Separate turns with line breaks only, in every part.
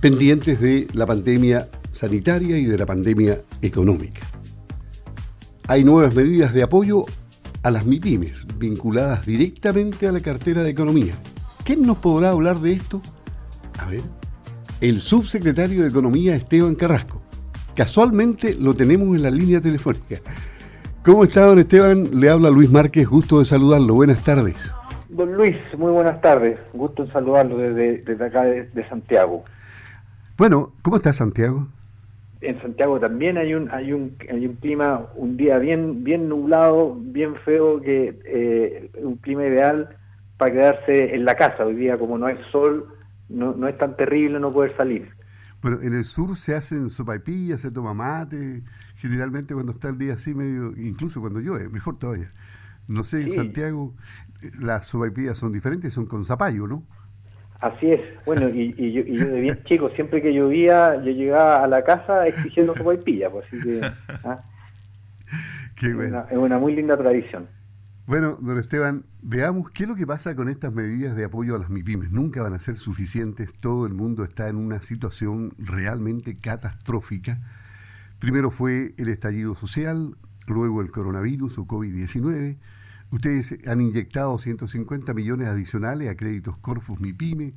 pendientes de la pandemia sanitaria y de la pandemia económica. Hay nuevas medidas de apoyo a las MIPIMES, vinculadas directamente a la cartera de Economía. ¿Quién nos podrá hablar de esto? A ver, el subsecretario de Economía Esteban Carrasco. Casualmente lo tenemos en la línea telefónica. ¿Cómo está, don Esteban? Le habla Luis Márquez, gusto de saludarlo. Buenas tardes.
Don Luis, muy buenas tardes. Gusto en saludarlo desde, desde acá de, Santiago.
Bueno, ¿cómo está Santiago?
En Santiago también hay un hay un hay un clima un día bien bien nublado, bien feo que eh, un clima ideal para quedarse en la casa. Hoy día como no hay sol, no, no es tan terrible no poder salir.
Bueno, en el sur se hacen sopaipillas, se toma mate, generalmente cuando está el día así medio, incluso cuando llueve, mejor todavía. No sé, en Santiago las sopaipillas son diferentes, son con zapallo, ¿no?
Así es. Bueno, y, yo, de bien chico, siempre que llovía, yo llegaba a la casa exigiendo sopaipillas, pues así que... ¿ah?
Qué bueno.
es una muy linda tradición.
Bueno, don Esteban, veamos qué es lo que pasa con estas medidas de apoyo a las MIPIMES. Nunca van a ser suficientes, todo el mundo está en una situación realmente catastrófica. Primero fue el estallido social, luego el coronavirus o COVID-19. Ustedes han inyectado 150 millones adicionales a créditos Corfus MIPIME,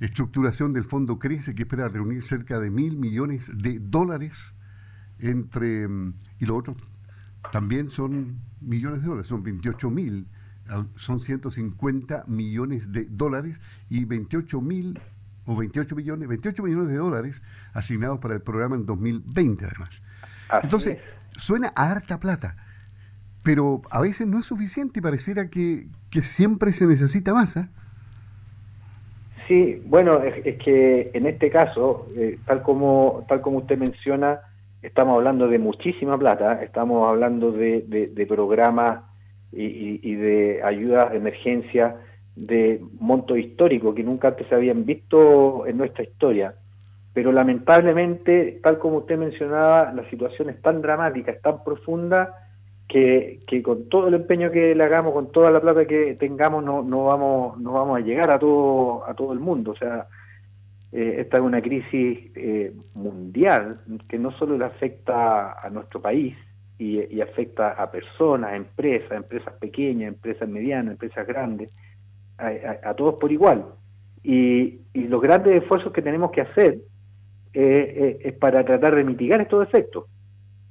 estructuración del fondo Crece que espera reunir cerca de mil millones de dólares entre... Mm, y lo otro también son millones de dólares, son 28 mil, son 150 millones de dólares y 28 mil o 28 millones, 28 millones de dólares asignados para el programa en 2020 además. Entonces, suena a harta plata, pero a veces no es suficiente y pareciera que, siempre se necesita más. ¿eh?
Sí, bueno, es, que en este caso, eh, tal como tal como usted menciona, estamos hablando de muchísima plata, estamos hablando de, programas y, de ayudas de emergencia de monto histórico que nunca antes se habían visto en nuestra historia. Pero lamentablemente, tal como usted mencionaba, la situación es tan dramática, es tan profunda, que, con todo el empeño que le hagamos, con toda la plata que tengamos, no, no, vamos, no vamos a llegar a todo, a todo el mundo. O sea, eh, esta es una crisis eh, mundial que no solo le afecta a nuestro país y, afecta a personas, a empresas, empresas pequeñas, empresas medianas, empresas grandes, a, todos por igual. Y, los grandes esfuerzos que tenemos que hacer eh, es para tratar de mitigar estos efectos,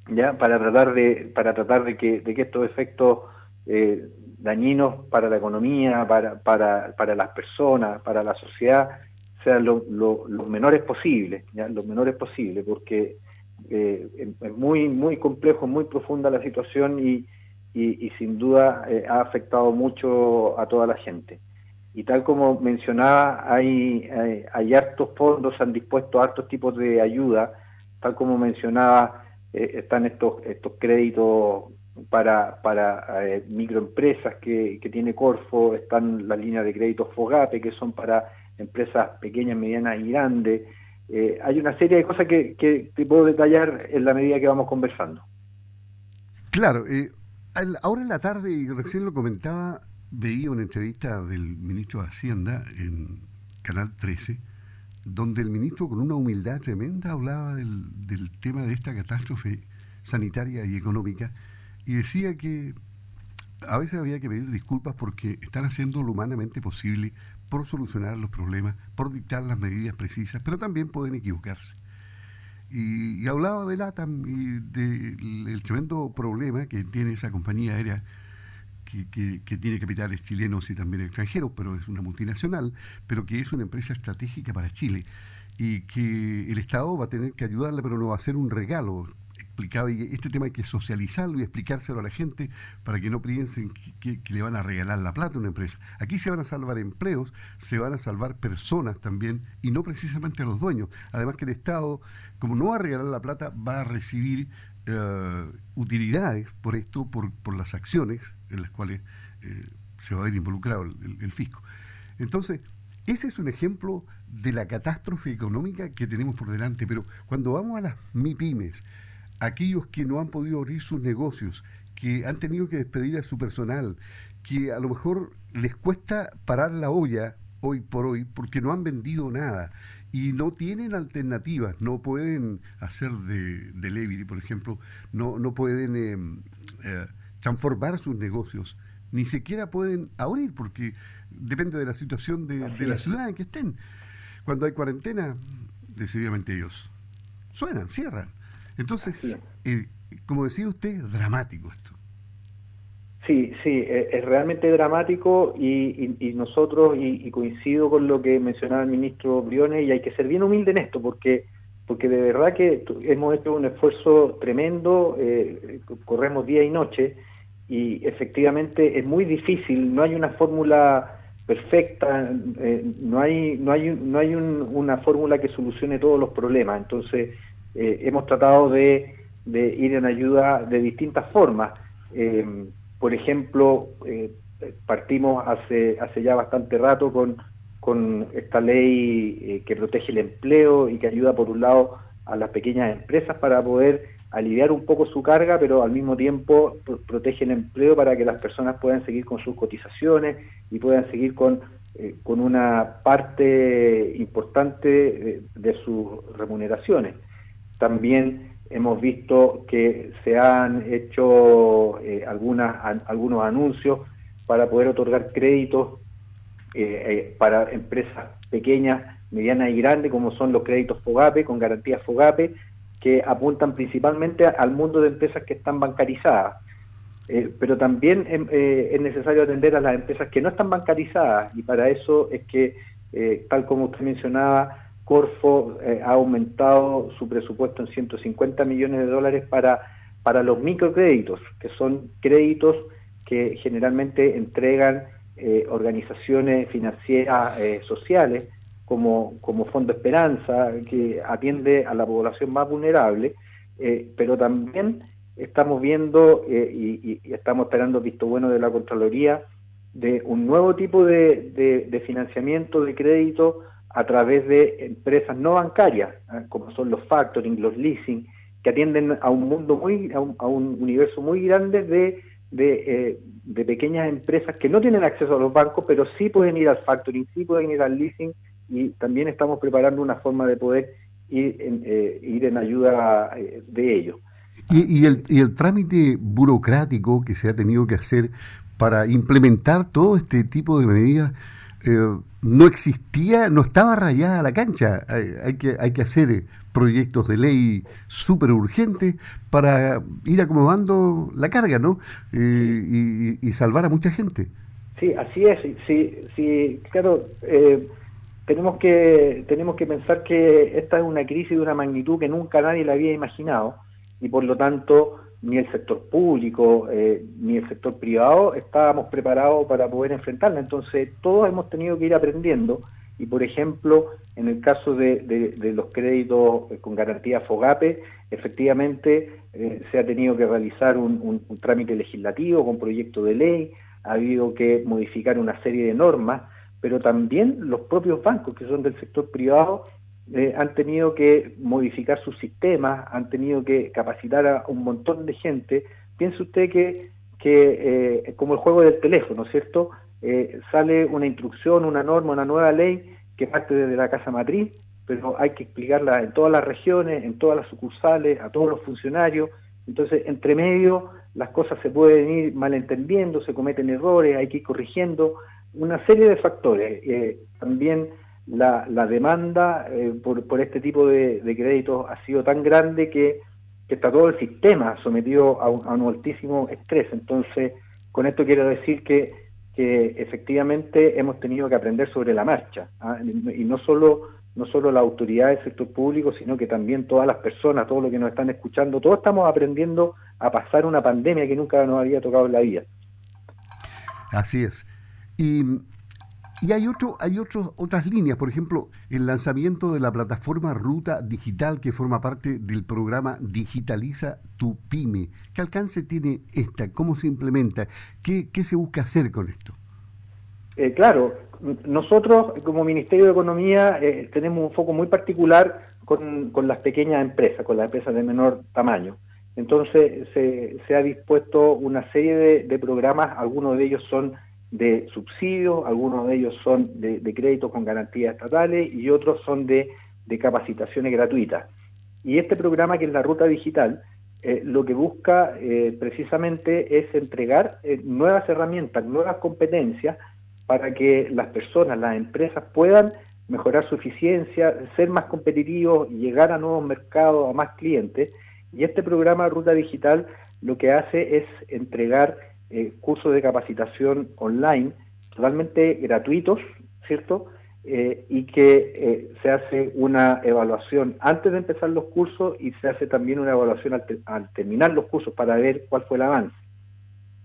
ya para tratar de para tratar de que, de que estos efectos dañinos para la economía, para, para, para las personas, para la sociedad, sean lo, los menores posibles, ¿ya? los menores posibles, porque eh, es muy, muy complejo, muy profunda la situación y, y, sin duda eh, ha afectado mucho a toda la gente. Y tal como mencionaba, hay, hay, hartos fondos, han dispuesto hartos tipos de ayuda, tal como mencionaba, eh, están estos, estos créditos para, para microempresas que, que tiene Corfo, están las líneas de créditos Fogape, que son para empresas pequeñas, medianas y grandes. Eh, hay una serie de cosas que, que, te puedo detallar en la medida que vamos conversando.
Claro, eh, ahora en la tarde, y recién lo comentaba, veía una entrevista del ministro de Hacienda en Canal 13, donde el ministro con una humildad tremenda hablaba del, del tema de esta catástrofe sanitaria y económica y decía que a veces había que pedir disculpas porque están haciendo lo humanamente posible por solucionar los problemas, por dictar las medidas precisas, pero también pueden equivocarse. Y, hablaba de LATAM y del tremendo problema que tiene esa compañía aérea que, tiene capitales chilenos y también extranjeros, pero es una multinacional, pero que es una empresa estratégica para Chile y que el Estado va a tener que ayudarle, pero no va a ser un regalo explicaba, y este tema hay que socializarlo y explicárselo a la gente para que no piensen que, le van a regalar la plata a una empresa. Aquí se van a salvar empleos, se van a salvar personas también, y no precisamente a los dueños. Además que el Estado, como no va a regalar la plata, va a recibir eh, utilidades por esto, por, las acciones en las cuales eh, se va a ver involucrado el, fisco. Entonces, ese es un ejemplo de la catástrofe económica que tenemos por delante, pero cuando vamos a las MIPIMES, aquellos que no han podido abrir sus negocios, que han tenido que despedir a su personal, que a lo mejor les cuesta parar la olla hoy por hoy porque no han vendido nada y no tienen alternativas, no pueden hacer de delivery, por ejemplo, no, no pueden em, eh, transformar sus negocios, ni siquiera pueden abrir, porque depende de la situación de, la ciudad en que estén. Cuando hay cuarentena, decididamente ellos suenan, cierran. Entonces, eh, como decía usted, dramático esto.
Sí, sí, e, es realmente dramático y, nosotros, y, coincido con lo que mencionaba el ministro Briones, y hay que ser bien humilde en esto, porque porque de verdad que hemos hecho un esfuerzo tremendo, eh, corremos día y noche, y efectivamente es muy difícil, no hay una fórmula perfecta, eh, no hay, no hay, no hay una fórmula que solucione todos los problemas, entonces eh, hemos tratado de, ir en ayuda de distintas formas. Por ejemplo, eh, partimos hace, hace ya bastante rato con, con esta ley eh, que protege el empleo y que ayuda, por un lado, a las pequeñas empresas para poder aliviar un poco su carga, pero al mismo tiempo protege el empleo para que las personas puedan seguir con sus cotizaciones y puedan seguir con, eh, con una parte importante de sus remuneraciones. También hemos visto que se han hecho eh, algunos anuncios para poder otorgar créditos eh, para empresas pequeñas, medianas y grandes, como son los créditos FOGAPE, con garantías FOGAPE, que apuntan principalmente al mundo de empresas que están bancarizadas. pero también em, es necesario atender a las empresas que no están bancarizadas y para eso es que, tal como usted mencionaba, Corfo eh, ha aumentado su presupuesto en 150 millones de dólares para, para los microcréditos, que son créditos que generalmente entregan eh, organizaciones financieras eh, sociales como, como Fondo Esperanza, que atiende a la población más vulnerable, pero también estamos viendo y, estamos esperando visto bueno de la Contraloría de un nuevo tipo de, de financiamiento de crédito a través de empresas no bancarias, ¿eh? como son los factoring, los leasing, que atienden a un mundo muy, a un, universo muy grande de, eh, de, pequeñas empresas que no tienen acceso a los bancos, pero sí pueden ir al factoring, sí pueden ir al leasing, y también estamos preparando una forma de poder ir en, eh, ir en ayuda de ellos.
Y, el, y el trámite burocrático que se ha tenido que hacer para implementar todo este tipo de medidas eh, no existía, no estaba rayada la cancha. Hay, que, hay que hacer proyectos de ley súper urgentes para ir acomodando la carga, ¿no? Eh, y, salvar a mucha gente.
Sí, así es. Sí, sí, claro, eh, tenemos, que, tenemos que pensar que esta es una crisis de una magnitud que nunca nadie la había imaginado y por lo tanto ni el sector público, eh, ni el sector privado estábamos preparados para poder enfrentarla. Entonces, todos hemos tenido que ir aprendiendo y, por ejemplo, en el caso de, los créditos eh, con garantía FOGAPE, efectivamente eh, se ha tenido que realizar un, un, trámite legislativo con proyecto de ley, ha habido que modificar una serie de normas, pero también los propios bancos que son del sector privado eh, han tenido que modificar sus sistemas, han tenido que capacitar a un montón de gente. Piense usted que, que eh, como el juego del teléfono, ¿cierto? Eh, sale una instrucción, una norma, una nueva ley que parte desde la casa matriz, pero hay que explicarla en todas las regiones, en todas las sucursales, a todos los funcionarios. Entonces, entre medio, las cosas se pueden ir malentendiendo, se cometen errores, hay que ir corrigiendo, una serie de factores. también la, la demanda eh, por, por, este tipo de, créditos ha sido tan grande que, está todo el sistema sometido a un, altísimo estrés. Entonces, con esto quiero decir que, que efectivamente hemos tenido que aprender sobre la marcha. ¿ah? Y no solo, no solo la autoridad del sector público, sino que también todas las personas, todos los que nos están escuchando, todos estamos aprendiendo a pasar una pandemia que nunca nos había tocado en la vida.
Así es. Y hay, otro, hay otros, otras líneas, por ejemplo, el lanzamiento de la plataforma Ruta Digital que forma parte del programa Digitaliza tu Pyme. ¿Qué alcance tiene esta? ¿Cómo se implementa? ¿Qué, se busca hacer con esto?
Eh, claro, nosotros como Ministerio de Economía eh, tenemos un foco muy particular con, las pequeñas empresas, con las empresas de menor tamaño. Entonces se, ha dispuesto una serie de programas, algunos de ellos son de subsidios, algunos de ellos son de, créditos con garantías estatales y otros son de, capacitaciones gratuitas. Y este programa, que es la Ruta Digital, eh, lo que busca eh, precisamente es entregar eh, nuevas herramientas, nuevas competencias para que las personas, las empresas puedan mejorar su eficiencia, ser más competitivos, llegar a nuevos mercados, a más clientes. Y este programa Ruta Digital lo que hace es entregar eh, cursos de capacitación online totalmente gratuitos, ¿cierto? Eh, y que eh, se hace una evaluación antes de empezar los cursos y se hace también una evaluación al, terminar los cursos para ver cuál fue el avance.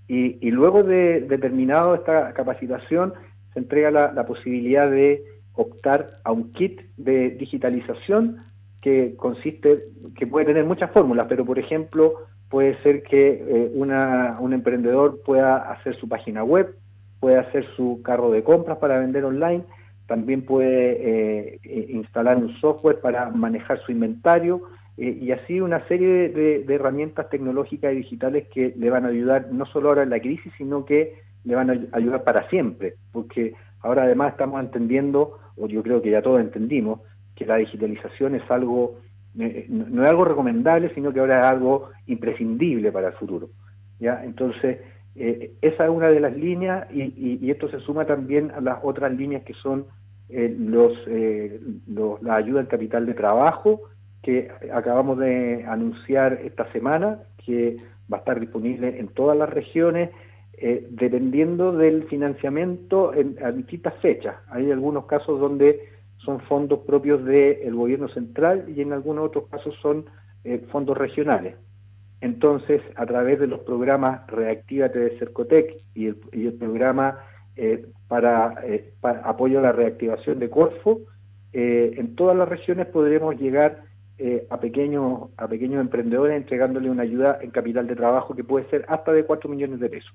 Y, luego de, de, terminado esta capacitación, se entrega la, posibilidad de optar a un kit de digitalización que consiste, que puede tener muchas fórmulas, pero por ejemplo puede ser que eh, un emprendedor pueda hacer su página web, puede hacer su carro de compras para vender online, también puede eh, instalar un software para manejar su inventario eh, y así una serie de, herramientas tecnológicas y digitales que le van a ayudar no solo ahora en la crisis, sino que le van a ayudar para siempre, porque ahora además estamos entendiendo, o yo creo que ya todos entendimos, que la digitalización es algo no es algo recomendable, sino que ahora es algo imprescindible para el futuro. ¿ya? Entonces, eh, esa es una de las líneas y, esto se suma también a las otras líneas que son eh, los, la ayuda al capital de trabajo que acabamos de anunciar esta semana, que va a estar disponible en todas las regiones, dependiendo del financiamiento en, a distintas fechas. Hay algunos casos donde son fondos propios del gobierno central y en algunos otros casos son eh, fondos regionales. Entonces, a través de los programas Reactívate de Cercotec y el, programa eh, para, eh, apoyo a la reactivación de Corfo, en todas las regiones podremos llegar a, pequeños, a pequeños emprendedores entregándole una ayuda en capital de trabajo que puede ser hasta de 4 millones de pesos.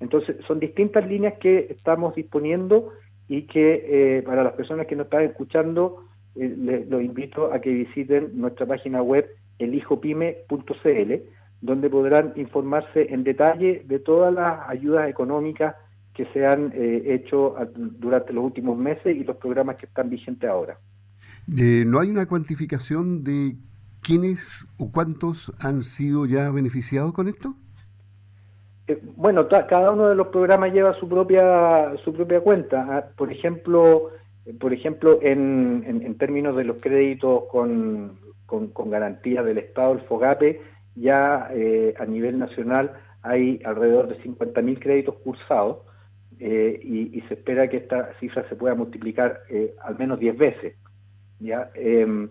Entonces, son distintas líneas que estamos disponiendo y que eh, para las personas que nos están escuchando, eh, les, los invito a que visiten nuestra página web elijopime.cl, donde podrán informarse en detalle de todas las ayudas económicas que se han eh, hecho durante los últimos meses y los programas que están vigentes ahora.
¿No hay una cuantificación de quiénes o cuántos han sido ya beneficiados con esto?
Eh, bueno, cada uno de los programas lleva su propia su propia cuenta. Ah, por ejemplo, por ejemplo, en, en, términos de los créditos con, con, garantía del Estado, el FOGAPE, ya eh, a nivel nacional hay alrededor de 50.000 créditos cursados eh, y, se espera que esta cifra se pueda multiplicar al menos 10 veces. ¿ya? Em,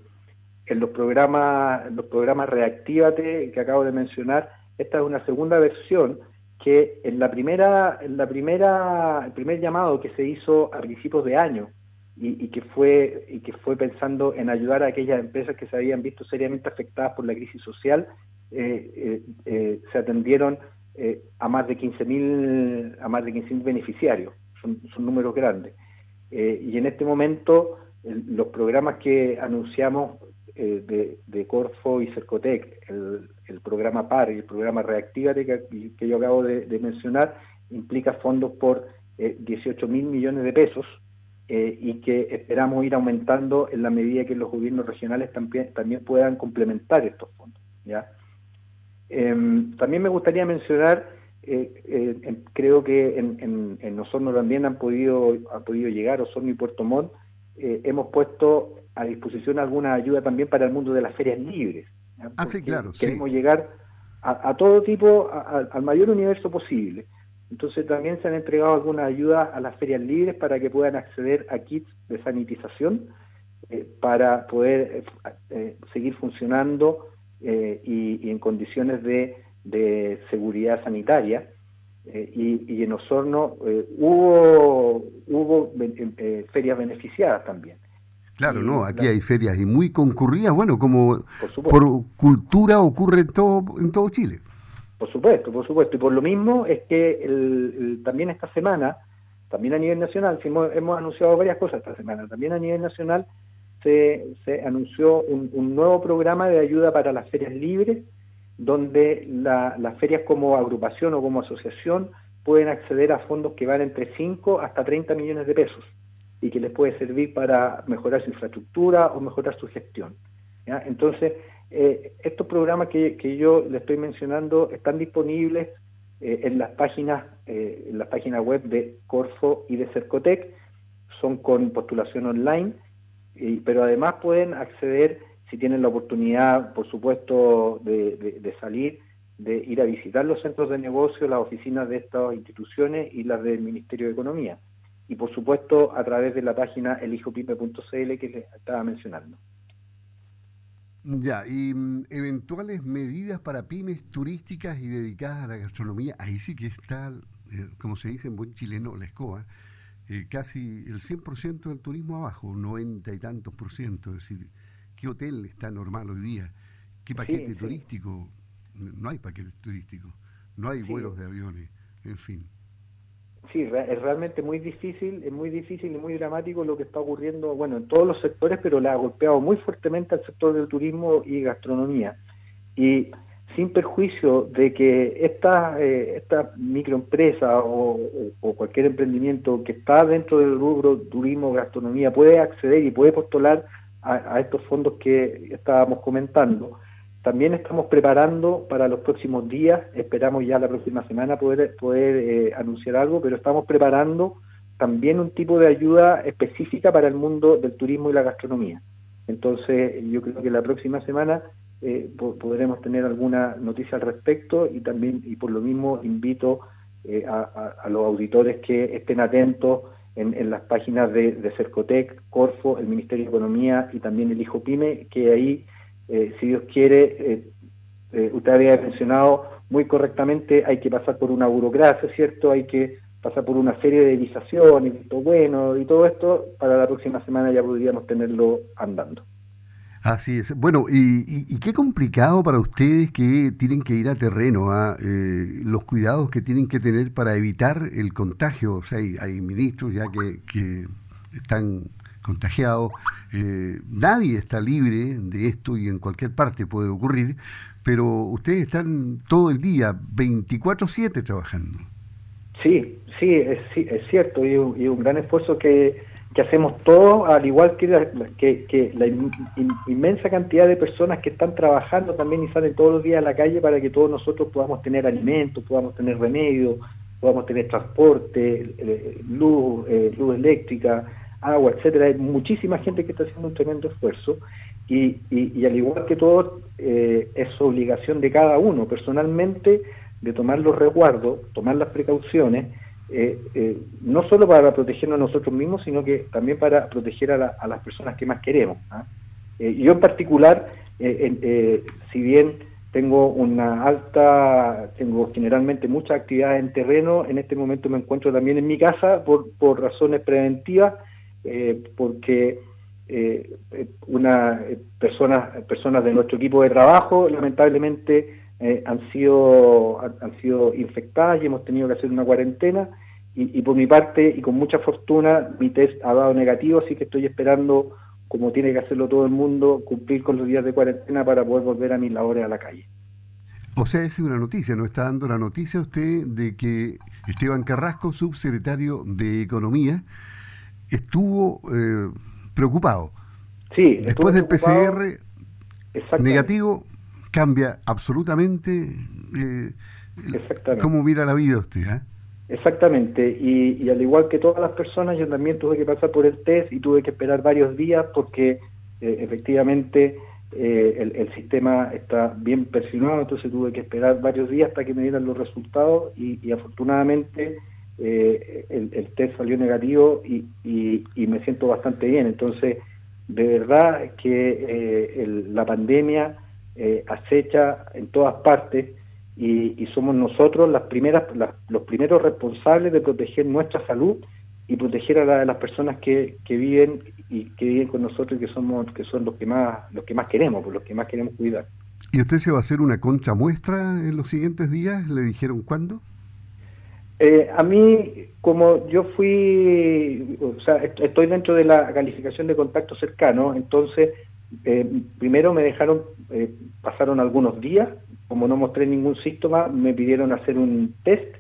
en los programas, los programas Reactívate que acabo de mencionar, esta es una segunda versión que en la primera, en el primer llamado que se hizo a principios de año y, que fue y que fue pensando en ayudar a aquellas empresas que se habían visto seriamente afectadas por la crisis social, eh, eh, eh, se atendieron a más de 15.000 a más de 15.000 beneficiarios, son, son, números grandes. y en este momento los programas que anunciamos de, de, Corfo y Cercotec, el, el programa PAR y el programa Reactívate que, yo acabo de, mencionar, implica fondos por 18 eh, mil millones de pesos eh, y que esperamos ir aumentando en la medida que los gobiernos regionales también, puedan complementar estos fondos. Em, también me gustaría mencionar, eh, creo que en, en, Osorno también han podido, ha podido llegar, Osorno y Puerto Montt, hemos puesto a disposición alguna ayuda también para el mundo de las ferias libres.
Ah, sí, claro.
Queremos llegar a, todo tipo, al mayor universo posible. Entonces también se han entregado algunas ayudas a las ferias libres para que puedan acceder a kits de sanitización eh, para poder eh, eh, seguir funcionando y, en condiciones de, seguridad sanitaria. Y, y, en Osorno hubo, hubo ferias beneficiadas también.
Claro, no, aquí hay ferias y muy concurridas, bueno, como por, cultura ocurre en todo, en todo Chile.
Por supuesto, por supuesto. Y por lo mismo es que también esta semana, también a nivel nacional, hemos, anunciado varias cosas esta semana, también a nivel nacional se, anunció un, nuevo programa de ayuda para las ferias libres, donde las ferias como agrupación o como asociación pueden acceder a fondos que van entre 5 hasta 30 millones de pesos y que les puede servir para mejorar su infraestructura o mejorar su gestión. Entonces, eh, estos programas que, yo le estoy mencionando están disponibles eh, en las páginas eh, en la página web de Corfo y de Cercotec, son con postulación online, pero además pueden acceder, si tienen la oportunidad, por supuesto, de salir, de ir a visitar los centros de negocio, las oficinas de estas instituciones y las del Ministerio de Economía. Y por supuesto a través de la página elijopipe.cl que les estaba mencionando.
Ya, y mm, eventuales medidas para pymes turísticas y dedicadas a la gastronomía, ahí sí que está, eh, como se dice en buen chileno, la escoba, eh, casi el 100% del turismo abajo, 90 y tantos por ciento, es decir, ¿qué hotel está normal hoy día? ¿Qué paquete turístico? no hay paquetes turísticos, no hay vuelos de aviones, en fin.
Sí, es realmente muy difícil, es muy difícil y muy dramático lo que está ocurriendo, bueno, en todos los sectores, pero le ha golpeado muy fuertemente al sector del turismo y gastronomía. Y sin perjuicio de que esta, eh, esta microempresa o, cualquier emprendimiento que está dentro del rubro turismo, gastronomía, puede acceder y puede postular a estos fondos que estábamos comentando, también estamos preparando para los próximos días, esperamos ya la próxima semana poder, poder eh, anunciar algo, pero estamos preparando también un tipo de ayuda específica para el mundo del turismo y la gastronomía. Entonces, yo creo que la próxima semana eh, podremos tener alguna noticia al respecto y también, y por lo mismo, invito eh, a, los auditores que estén atentos en, las páginas de, de, Cercotec, Corfo, el Ministerio de Economía y también el Hijo Pyme, que ahí eh, si Dios quiere, eh, eh, usted había mencionado muy correctamente, hay que pasar por una burocracia, ¿cierto? Hay que pasar por una serie de visaciones, y bueno, y todo esto, para la próxima semana ya podríamos tenerlo andando.
Así es. Bueno, y, qué complicado para ustedes que tienen que ir a terreno, a ¿ah? los cuidados que tienen que tener para evitar el contagio. O sea, hay, ministros ya que están contagiados. Eh, nadie está libre de esto y en cualquier parte puede ocurrir, pero ustedes están todo el día, 24/7 trabajando.
Sí, sí, es, es cierto, y un, gran esfuerzo que, hacemos todos, al igual que la, que, la inmensa cantidad de personas que están trabajando también y salen todos los días a la calle para que todos nosotros podamos tener alimentos, podamos tener remedio, podamos tener transporte, eh, luz, eh, luz eléctrica, agua, etcétera, hay muchísima gente que está haciendo un tremendo esfuerzo y, y, al igual que todo, eh, es obligación de cada uno personalmente de tomar los resguardos, tomar las precauciones, eh, eh, no solo para protegernos a nosotros mismos, sino que también para proteger a, las personas que más queremos. ¿ah? yo en particular, si bien tengo una alta, tengo generalmente muchas actividades en terreno, en este momento me encuentro también en mi casa por, por razones preventivas, eh, porque eh, una eh, personas personas de nuestro equipo de trabajo lamentablemente han sido han, sido infectadas y hemos tenido que hacer una cuarentena. Y, por mi parte y con mucha fortuna mi test ha dado negativo así que estoy esperando como tiene que hacerlo todo el mundo cumplir con los días de cuarentena para poder volver a mis labores a la calle.
O sea, es una noticia, nos está dando la noticia usted de que Esteban Carrasco, subsecretario de Economía, estuvo eh, preocupado.
Sí,
después del PCR negativo cambia absolutamente eh, cómo mira la vida usted. ¿eh?
Exactamente, y, al igual que todas las personas, yo también tuve que pasar por el test y tuve que esperar varios días porque efectivamente el, sistema está bien persinado, entonces tuve que esperar varios días hasta que me dieran los resultados y afortunadamente eh, el, test salió negativo y, y, me siento bastante bien. Entonces, de verdad que eh, la pandemia eh, acecha en todas partes y, somos nosotros las primeras, los primeros responsables de proteger nuestra salud y proteger a, la, las personas que, que viven y que viven con nosotros y que somos que son los que más los que más queremos, por los que más queremos cuidar.
¿Y usted se va a hacer una concha muestra en los siguientes días? ¿Le dijeron cuándo?
Eh, a mí, como yo fui, o sea, estoy dentro de la calificación de contacto cercano, entonces eh, primero me dejaron, eh, pasaron algunos días, como no mostré ningún síntoma, me pidieron hacer un test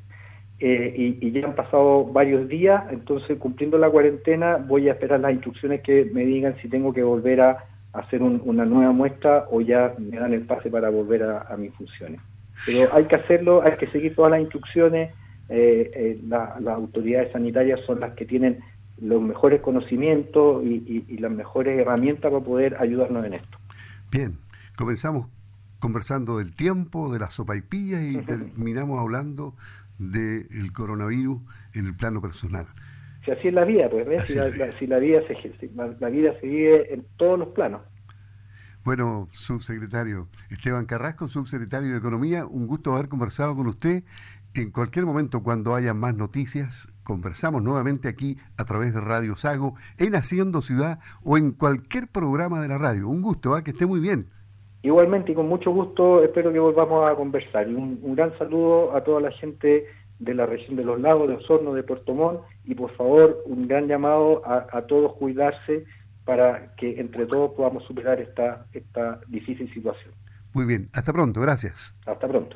eh, y, ya han pasado varios días, entonces cumpliendo la cuarentena voy a esperar las instrucciones que me digan si tengo que volver a hacer una nueva muestra o ya me dan el pase para volver a, mis funciones. Pero hay que hacerlo, hay que seguir todas las instrucciones, eh, eh, las autoridades sanitarias son las que tienen los mejores conocimientos y, las mejores herramientas para poder ayudarnos en esto.
Bien, comenzamos conversando del tiempo, de las sopaipillas y terminamos hablando del coronavirus en el plano personal.
Si así es la vida, pues Si, la, vida se, la vida se vive en todos los planos.
Bueno, subsecretario Esteban Carrasco, subsecretario de Economía, un gusto haber conversado con usted. En cualquier momento, cuando haya más noticias, conversamos nuevamente aquí a través de Radio Sago, en Haciendo Ciudad o en cualquier programa de la radio. Un gusto, ¿eh? que esté muy bien.
Igualmente y con mucho gusto espero que volvamos a conversar. Y un, gran saludo a toda la gente de la región de los lagos, de Osorno, de Puerto Montt y por favor un gran llamado a, todos cuidarse para que entre todos podamos superar esta, esta difícil situación.
Muy bien, hasta pronto, gracias.
Hasta pronto.